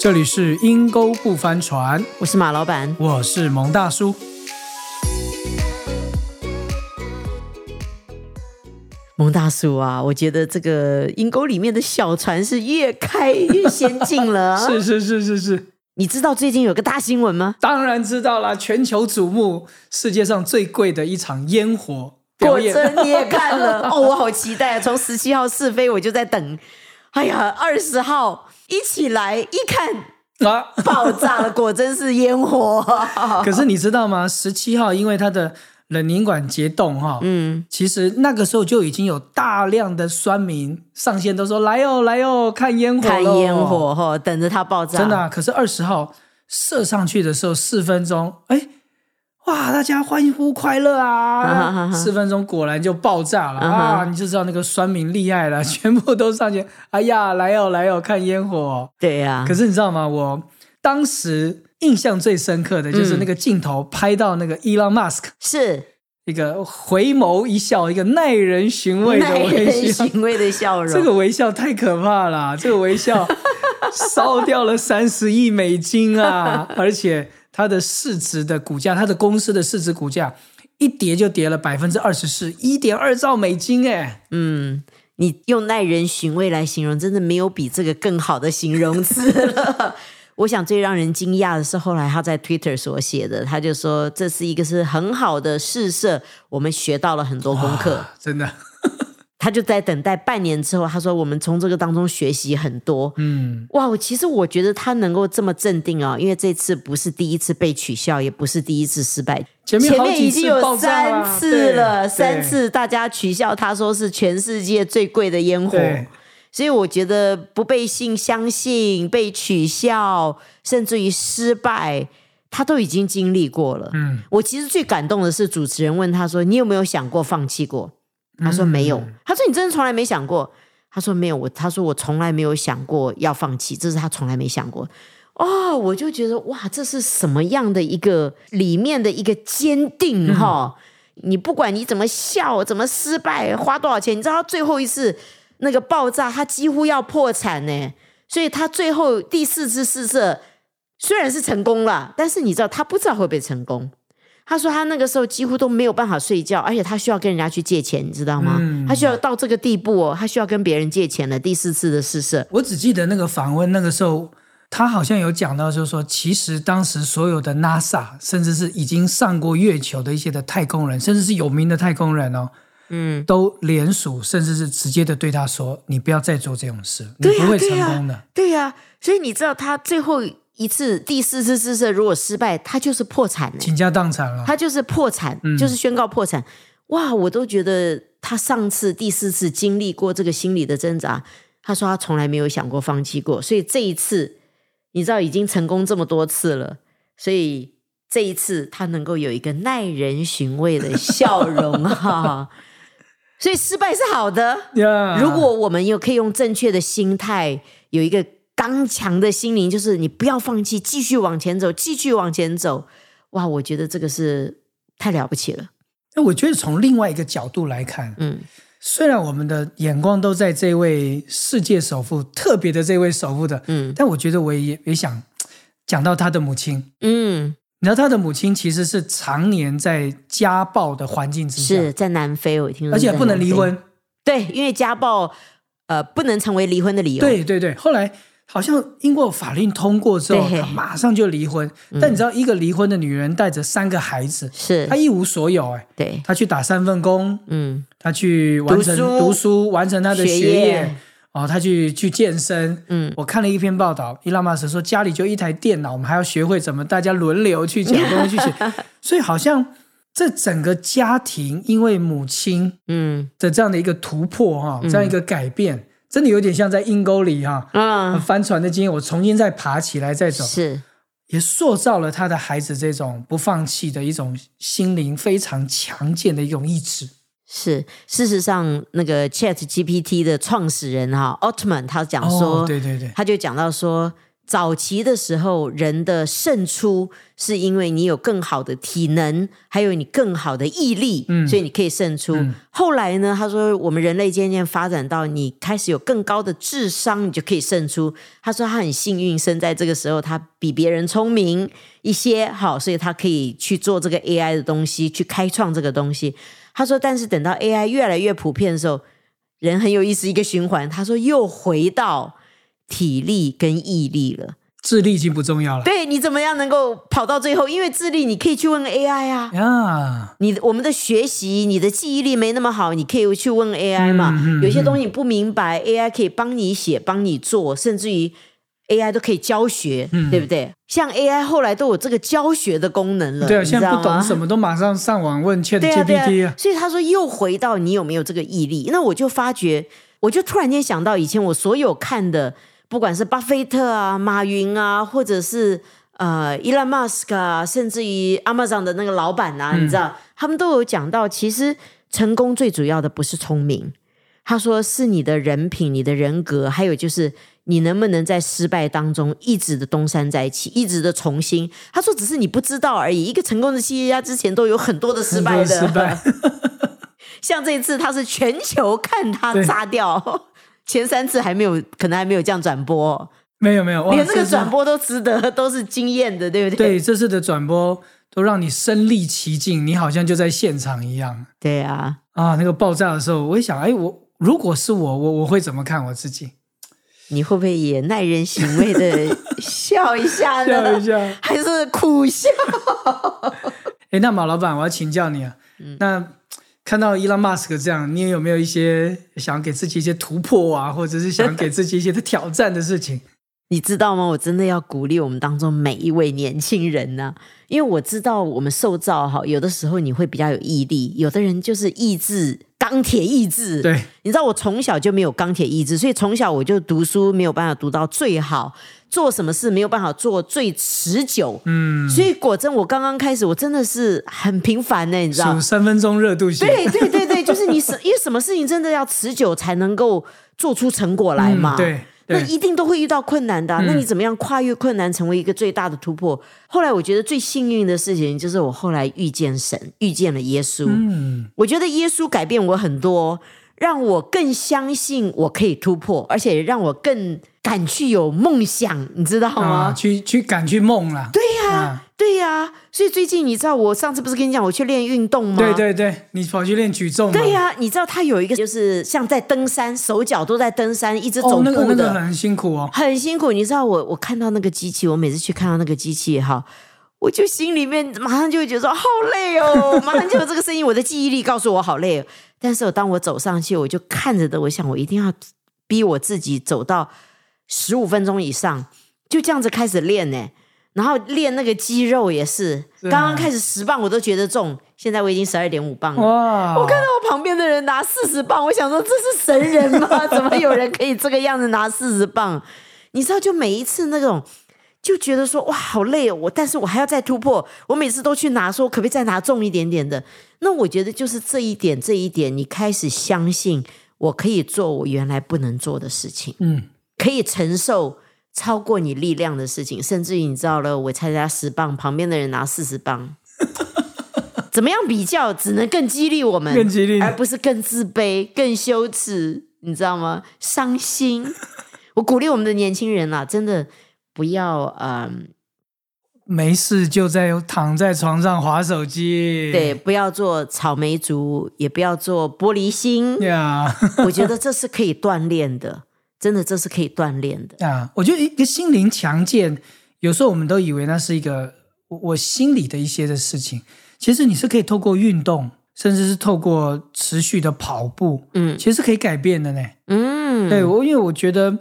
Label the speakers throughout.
Speaker 1: 这里是阴沟不翻船，
Speaker 2: 我是马老板。
Speaker 1: 我是蒙大叔。
Speaker 2: 蒙大叔啊，我觉得这个阴沟里面的小船是越开越先进了。
Speaker 1: 是是是是是，
Speaker 2: 你知道最近有个大新闻吗？
Speaker 1: 当然知道了，全球瞩目，世界上最贵的一场烟火表演。
Speaker 2: 果真你也看了 哦，我好期待啊！从十七号试飞我就在等，哎呀，二十号一起来一看
Speaker 1: 啊！
Speaker 2: 爆炸了，果真是烟火。
Speaker 1: 可是你知道吗？十七号因为它的冷凝管结冻哈，
Speaker 2: 嗯，
Speaker 1: 其实那个时候就已经有大量的酸民上线都说来哦来哦看烟火
Speaker 2: 看
Speaker 1: 咯
Speaker 2: 烟火哈，等着它爆炸。
Speaker 1: 真的啊、可是二十号射上去的时候四分钟，哎，哇，大家欢呼快乐啊！四分钟果然就爆炸了啊！你就知道那个酸民厉害了，全部都上去，哎呀，来哦来哦看烟火。
Speaker 2: 对呀、
Speaker 1: 可是你知道吗？我当时印象最深刻的就是
Speaker 2: 嗯
Speaker 1: 那个镜头拍到那个 Elon Musk
Speaker 2: 是
Speaker 1: 一个回眸一笑，一个耐人寻味的
Speaker 2: 耐
Speaker 1: 微
Speaker 2: 人
Speaker 1: 笑。
Speaker 2: 寻味的笑容。
Speaker 1: 这个微笑太可怕了，这个微笑烧掉了三十亿美金啊！而且它的市值的股价，它的公司的市值股价一跌就跌了百分之二十四，一点二兆美金哎！
Speaker 2: 嗯，你用耐人寻味来形容，真的没有比这个更好的形容词了。我想最让人惊讶的是，后来他在 Twitter 所写的，他就说这是一个是很好的试射，我们学到了很多功课。
Speaker 1: 真的，
Speaker 2: 他就在等待半年之后，他说我们从这个当中学习很多。
Speaker 1: 嗯，
Speaker 2: 哇，我其实我觉得他能够这么镇定啊、因为这次不是第一次被取笑，也不是第一次失败，
Speaker 1: 前面
Speaker 2: 已经有三次了，三次大家取笑他说是全世界最贵的烟火，所以我觉得不被信相信、被取笑，甚至于失败，他都已经经历过了。
Speaker 1: 嗯，
Speaker 2: 我其实最感动的是主持人问他说：“你有没有想过放弃过？”他说：“没有。
Speaker 1: 嗯
Speaker 2: 他说：“你真的从来没想过？”他说：“没有。”我他说：“我从来没有想过要放弃，这是他从来没想过。”哦，我就觉得哇，这是什么样的一个里面的一个坚定哈、你不管你怎么笑，怎么失败，花多少钱，你知道他最后一次那个爆炸，他几乎要破产呢。所以他最后第四次试射虽然是成功了，但是你知道他不知道会不会成功。他说他那个时候几乎都没有办法睡觉，而且他需要跟人家去借钱，你知道吗？
Speaker 1: 嗯
Speaker 2: 他需要到这个地步哦，他需要跟别人借钱了。第四次的试射，
Speaker 1: 我只记得那个访问，那个时候他好像有讲到，就是说，其实当时所有的 NASA，甚至是已经上过月球的一些的太空人，甚至是有名的太空人哦，
Speaker 2: 嗯，
Speaker 1: 都联署，甚至是直接的对他说：“你不要再做这种事，你不会成功的。
Speaker 2: 对呀、所以你知道他最后一次第四次试射如果失败，他就是破产了。
Speaker 1: 倾家荡产了。
Speaker 2: 他就是破产，
Speaker 1: 嗯
Speaker 2: 就是宣告破产。哇，我都觉得他上次第四次经历过这个心理的挣扎，他说他从来没有想过放弃过，所以这一次你知道已经成功这么多次了，所以这一次他能够有一个耐人寻味的笑容哈。所以失败是好的，
Speaker 1: 呀
Speaker 2: 如果我们又可以用正确的心态，有一个刚强的心灵，就是你不要放弃，继续往前走，继续往前走。哇，我觉得这个是太了不起了。
Speaker 1: 那我觉得从另外一个角度来看，
Speaker 2: 嗯，
Speaker 1: 虽然我们的眼光都在这位世界首富特别的这位首富的，
Speaker 2: 嗯
Speaker 1: 但我觉得我也也想讲到他的母亲。
Speaker 2: 嗯，
Speaker 1: 你知道他的母亲其实是常年在家暴的环境之下，
Speaker 2: 是在南非，我听说，
Speaker 1: 而且不能离。婚。
Speaker 2: 对，因为家暴呃不能成为离婚的理由。，
Speaker 1: 对对对，后来好像英国法令通过之后，他马上就离婚。但你知道，一个离婚的女人带着三个孩子，
Speaker 2: 是。
Speaker 1: 她，一无所有，哎，
Speaker 2: 对，
Speaker 1: 她去打三份工，
Speaker 2: 嗯，
Speaker 1: 她去完成
Speaker 2: 读书。
Speaker 1: 读书，完成她的
Speaker 2: 学
Speaker 1: 学业。
Speaker 2: 业。
Speaker 1: 哦，她去去健身。
Speaker 2: 嗯，
Speaker 1: 我看了一篇报道，伊拉马斯说家里就一台电脑，我们还要学会怎么大家轮流去讲东西去写，所以好像这整个家庭因为母亲
Speaker 2: 嗯。
Speaker 1: 的这样的一个突破哈、这样一个改变，真的有点像在阴沟里哈、
Speaker 2: 嗯，
Speaker 1: 翻船的经验，我重新再爬起来再走，
Speaker 2: 是，
Speaker 1: 也塑造了他的孩子这种不放弃的一种心灵非常强健的一种意志。
Speaker 2: 是，事实上，那个 Chat GPT 的创始人哈、奥特曼他讲说，
Speaker 1: 哦，对对对，
Speaker 2: 他就讲到说，早期的时候，人的胜出是因为你有更好的体能，还有你更好的毅力，
Speaker 1: 嗯
Speaker 2: 所以你可以胜出。
Speaker 1: 嗯
Speaker 2: 后来呢，他说我们人类渐渐发展到你开始有更高的智商，你就可以胜出。他说他很幸运生在这个时候，他比别人聪明一些，好，所以他可以去做这个 AI 的东西，去开创这个东西。他说，但是等到 AI 越来越普遍的时候，人很有意思一个循环。他说又回到体力跟毅力了。
Speaker 1: 智力已经不重要了
Speaker 2: 对，你怎么样能够跑到最后？因为智力你可以去问 AI 啊。
Speaker 1: 呀。
Speaker 2: 你我们的学习，你的记忆力没那么好，你可以去问 AI 嘛。
Speaker 1: 嗯嗯
Speaker 2: 有些东西你不明白，AI 可以帮你写、帮你做，甚至于 AI 都可以教学，
Speaker 1: 嗯
Speaker 2: 对不对？像 AI 后来都有这个教学的功能了，
Speaker 1: 对啊，
Speaker 2: 你
Speaker 1: 现在不懂什么都马上上网问
Speaker 2: 对
Speaker 1: GPT
Speaker 2: 啊，所以他说又回到你有没有这个毅力？那我就发觉，我就突然间想到以前我所有看的，不管是巴菲特啊、马云啊，或者是呃伊 m 马斯克啊，甚至于 Amazon 的那个老板啊，你知道，他们都有讲到，其实成功最主要的不是聪明，他说是你的人品、你的人格，还有就是你能不能在失败当中一直的东山再起，一直的重新。他说只是你不知道而已。一个成功的企业家之前都有很多的失败的，
Speaker 1: 失败。
Speaker 2: 像这一次他是全球看他炸掉，前三次还没有，可能还没有这样转播，
Speaker 1: 没有没有，哇
Speaker 2: 连这个转播都值得，都是惊艳的，对不对？
Speaker 1: 对这次的转播都让你身临其境，你好像就在现场一样
Speaker 2: 对啊，
Speaker 1: 啊！那个爆炸的时候，我一想，哎，我如果是我，我我会怎么看我自己？
Speaker 2: 你会不会也耐人寻味的笑一下呢？
Speaker 1: 笑一下。
Speaker 2: 还是苦笑？
Speaker 1: 哎，那马老板，我要请教你啊，
Speaker 2: 嗯
Speaker 1: 那看到伊朗马斯克这样，你有没有一些想给自己一些突破啊，或者是想给自己一些的挑战的事情？
Speaker 2: 你知道吗？我真的要鼓励我们当中每一位年轻人呢、因为我知道我们受造哈，有的时候你会比较有毅力，有的人就是意志钢铁意志。
Speaker 1: 对，
Speaker 2: 你知道我从小就没有钢铁意志，所以从小我就读书没有办法读到最好，做什么事没有办法做最持久。
Speaker 1: 嗯，
Speaker 2: 所以果真我刚刚开始，我真的是很平凡呢，你知道
Speaker 1: 数？三分钟热度型，
Speaker 2: 对对对对，就是你什因为什么事情真的要持久才能够做出成果来嘛。
Speaker 1: 对，
Speaker 2: 那一定都会遇到困难的那你怎么样跨越困难，成为一个最大的突破？后来我觉得最幸运的事情就是我后来遇见神，遇见了耶稣。
Speaker 1: 嗯，
Speaker 2: 我觉得耶稣改变我很多，让我更相信我可以突破，而且让我更敢去有梦想，你知道吗？
Speaker 1: 啊，去去敢去梦了，对呀、
Speaker 2: 对呀、所以最近你知道，我上次不是跟你讲我去练运动吗？
Speaker 1: 对对对，你跑去练举重嘛，
Speaker 2: 对呀、你知道他有一个就是像在登山，手脚都在登山，一直走
Speaker 1: 哦，那
Speaker 2: 步的。
Speaker 1: 个那个很辛苦哦，
Speaker 2: 很辛苦，你知道我我看到那个机器，我每次去看到那个机器哈，我就心里面马上就会觉得说好累哦，马上就有这个声音，我的记忆力告诉我好累、哦。但是我当我走上去，我就看着的，我想我一定要逼我自己走到十五分钟以上，就这样子开始练呢。然后练那个肌肉也是，刚刚开始十磅我都觉得重，现在我已经十二点五磅了。
Speaker 1: 哇，
Speaker 2: 我看到我旁边的人拿四十磅，我想说这是神人吗？怎么有人可以这个样子拿四十磅？你知道，就每一次那种，就觉得说哇好累哦，我但是我还要再突破。我每次都去拿，说可不可以再拿重一点点的？那我觉得就是这一点，这一点，你开始相信我可以做我原来不能做的事情，
Speaker 1: 嗯，
Speaker 2: 可以承受。超过你力量的事情，甚至于你知道了，我参加十磅，旁边的人拿四十磅，怎么样比较，只能更激励我们，
Speaker 1: 更激励
Speaker 2: 而不是更自卑、更羞耻，你知道吗？伤心。我鼓励我们的年轻人啊，真的不要嗯，
Speaker 1: 没事就在躺在床上划手机，
Speaker 2: 对，不要做草莓族，也不要做玻璃心。
Speaker 1: 呀
Speaker 2: 我觉得这是可以锻炼的，真的，这是可以锻炼的。
Speaker 1: 啊，我觉得一个心灵强健，有时候我们都以为那是一个我我心里的一些的事情，其实你是可以透过运动，甚至是透过持续的跑步，
Speaker 2: 嗯
Speaker 1: 其实是可以改变的呢。
Speaker 2: 嗯，
Speaker 1: 对我，因为我觉得，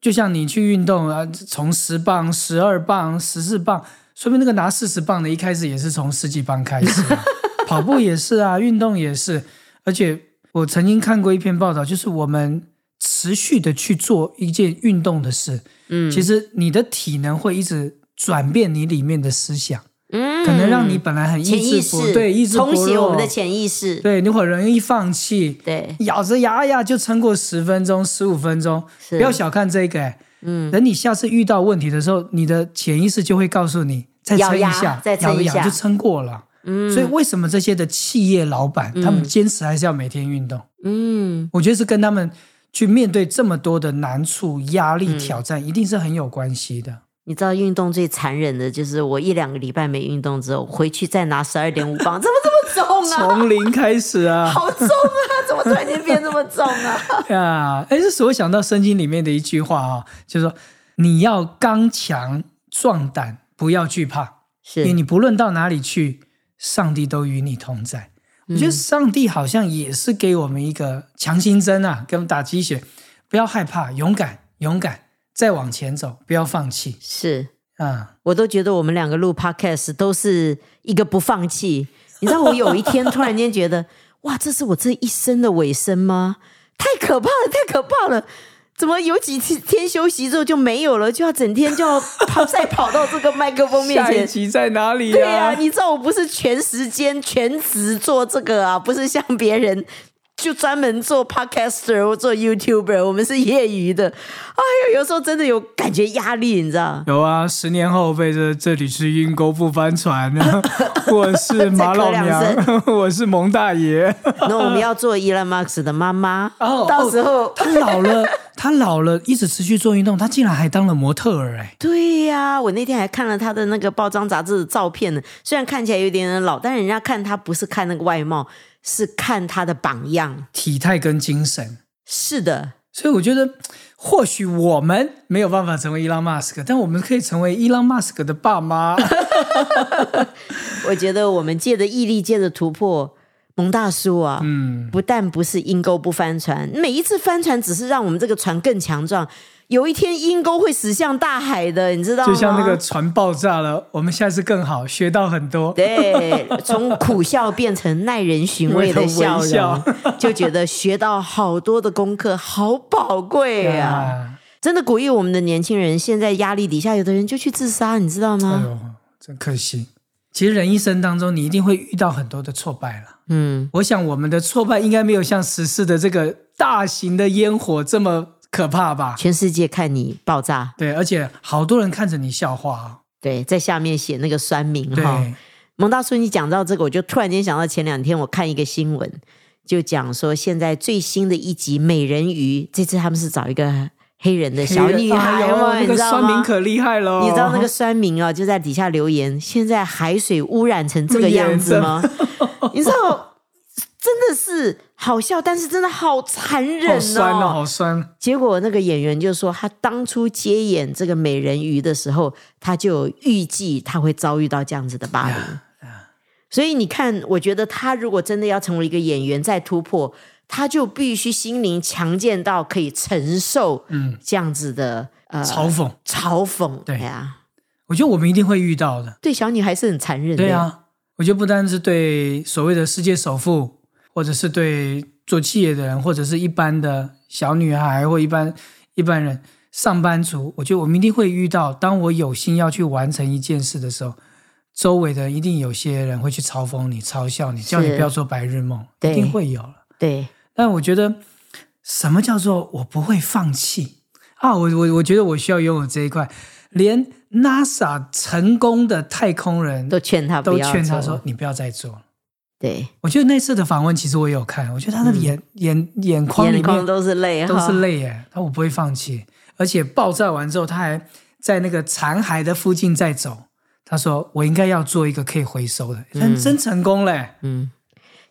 Speaker 1: 就像你去运动啊，从十磅、十二磅、十四磅，说明那个拿四十磅的，一开始也是从十几磅开始啊、跑步也是啊，运动也是。而且我曾经看过一篇报道，就是我们持续的去做一件运动的事，
Speaker 2: 嗯。
Speaker 1: 其实你的体能会一直转变你里面的思想，
Speaker 2: 嗯。
Speaker 1: 可能让你本来很
Speaker 2: 潜意
Speaker 1: 意志薄，
Speaker 2: 识
Speaker 1: 对意志薄
Speaker 2: 重写我们的潜意识，
Speaker 1: 对，你会容易放弃，
Speaker 2: 对，
Speaker 1: 咬着牙呀就撑过十分钟、十五分钟，不要小看这个、哎嗯，等你下次遇到问题的时候，你的潜意识就会告诉你，再撑一下，
Speaker 2: 再撑一下。
Speaker 1: 咬就撑过了。嗯，所以为什么这些的企业老板，他们坚持还是要每天运动？
Speaker 2: 嗯，
Speaker 1: 我觉得是跟他们去面对这么多的难处、压力、挑战，一定是很有关系的。
Speaker 2: 你知道运动最残忍的就是我一两个礼拜没运动之后，回去再拿十二点五磅，怎么这么重啊？
Speaker 1: 从零开始啊，
Speaker 2: 好重啊！怎么突然间变这么重啊？
Speaker 1: 呀，哎，这使我想到圣经里面的一句话啊，就是说你要刚强壮胆，不要惧怕，因为
Speaker 2: 是
Speaker 1: 你不论到哪里去，上帝都与你同在。我觉得上帝好像也是给我们一个强心针啊，给我们打鸡血，不要害怕，勇敢，勇敢，再往前走，不要放弃
Speaker 2: 是，
Speaker 1: 啊！
Speaker 2: 我都觉得我们两个录 podcast 都是一个不放弃。你知道，我有一天突然间觉得，哇，这是我这一生的尾声吗？太可怕了，太可怕了！怎么有几天休息之后就没有了？就要整天就要跑，再跑到这个麦克风面前。
Speaker 1: 下一集在哪里
Speaker 2: 对呀、
Speaker 1: 呀、
Speaker 2: 你知道我不是全时间全职做这个啊，不是像别人就专门做 podcaster 或做 YouTuber，我们是业余的。哎呦，有时候真的有感觉压力，你知道？
Speaker 1: 有啊，十年后被这这里是阴沟不翻船，我是马老娘，我 是蒙大爷。
Speaker 2: 那我们要做 Elon Musk 的妈妈，
Speaker 1: 哦
Speaker 2: 到时候、
Speaker 1: 他老了，他老了，一直持续做运动，他竟然还当了模特儿哎！
Speaker 2: 对呀、我那天还看了他的那个报章杂志的照片呢，虽然看起来有点老，但人家看他不是看那个外貌，是看他的榜样。
Speaker 1: 体态跟精神，
Speaker 2: 是的，
Speaker 1: 所以我觉得，或许我们没有办法成为伊朗马斯克，但我们可以成为伊朗马斯克的爸妈。
Speaker 2: 我觉得我们借着毅力，借着突破，蒙大叔啊，
Speaker 1: 嗯，
Speaker 2: 不但不是阴沟不翻船，每一次翻船只是让我们这个船更强壮。有一天阴沟会驶向大海的，你知道吗？
Speaker 1: 就像那个船爆炸了，我们下次更好，学到很多。
Speaker 2: 对，从苦笑变成耐人寻味的笑 就觉得学到好多的功课，好宝贵啊！
Speaker 1: 啊，
Speaker 2: 真的鼓励我们的年轻人，现在压力底下，有的人就去自杀，你知道
Speaker 1: 哎
Speaker 2: 吗？
Speaker 1: 呦，真可惜。其实人一生当中，你一定会遇到很多的挫败了。
Speaker 2: 嗯，
Speaker 1: 我想我们的挫败应该没有像十四的这个大型的烟火这么可怕吧？
Speaker 2: 全世界看你爆炸，
Speaker 1: 对，而且好多人看着你笑话啊。
Speaker 2: 对，在下面写那个酸民
Speaker 1: 对，
Speaker 2: 哈。蒙大叔，你讲到这个，我就突然间想到前两天我看一个新闻，就讲说现在最新的一集《美人鱼》，这次他们是找一个黑人的小女孩你知道吗？
Speaker 1: 酸民可厉害了，
Speaker 2: 你知道那个酸民啊，就在底下留言，现在海水污染成这个样子吗？你知道，真的是好笑，但是真的好残忍
Speaker 1: 好酸哦，好酸。
Speaker 2: 结果那个演员就说，他当初接演这个美人鱼的时候，他就有预计他会遭遇到这样子的霸凌。所以你看，我觉得他如果真的要成为一个演员，再突破，他就必须心灵强健到可以承受
Speaker 1: 嗯，
Speaker 2: 这样子的呃
Speaker 1: 嘲讽，
Speaker 2: 嘲讽。
Speaker 1: 对
Speaker 2: 呀、
Speaker 1: 我觉得我们一定会遇到的。
Speaker 2: 对小女孩是很残忍的。
Speaker 1: 对，啊，我觉得不单是对所谓的世界首富，或者是对做企业的人，或者是一般的小女孩或一般一般人上班族，我觉得我们一定会遇到。当我有心要去完成一件事的时候，周围的人一定有些人会去嘲讽你、嘲笑你，叫你不要做白日梦，一定会有了。
Speaker 2: 对，
Speaker 1: 但我觉得，什么叫做我不会放弃啊？我我我觉得我需要拥有这一块。连 NASA 成功的太空人
Speaker 2: 都劝他
Speaker 1: 都劝他说：“你不要再做了。
Speaker 2: 对，”
Speaker 1: 我觉得那次的访问，其实我也有看，我觉得他的眼、眼眼眶里面
Speaker 2: 都是泪，
Speaker 1: 都是
Speaker 2: 哈。
Speaker 1: 泪耶。他我不会放弃，而且爆炸完之后，他还在那个残骸的附近在走。他说：“我应该要做一个可以回收的，真、真成功嘞！
Speaker 2: 嗯，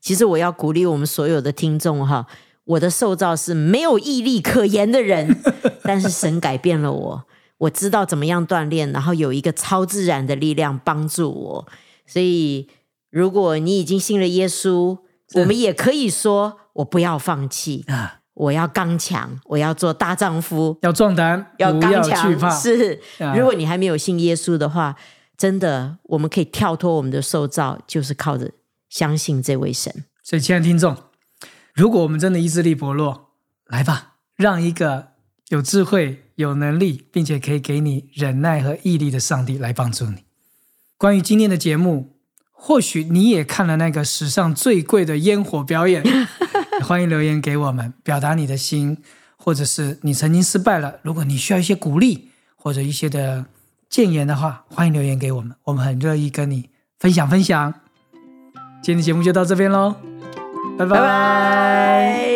Speaker 2: 其实我要鼓励我们所有的听众哈，我的受造是没有毅力可言的人，但是神改变了我，我知道怎么样锻炼，然后有一个超自然的力量帮助我。所以，如果你已经信了耶稣，我们也可以说，我不要放弃，
Speaker 1: 啊，
Speaker 2: 我要刚强，我要做大丈夫，
Speaker 1: 要壮胆，
Speaker 2: 要刚强。是
Speaker 1: 啊，
Speaker 2: 如果你还没有信耶稣的话，真的我们可以跳脱我们的受造，就是靠着相信这位神。
Speaker 1: 所以亲爱的听众如果我们真的意志力薄弱来吧让一个有智慧有能力并且可以给你忍耐和毅力的上帝来帮助你。关于今天的节目或许你也看了那个史上最贵的烟火表演 欢迎留言给我们表达你的心或者是你曾经失败了如果你需要一些鼓励或者一些的建言的话欢迎留言给我们我们很乐意跟你分享分享。今天的节目就到这边喽，
Speaker 2: 拜拜。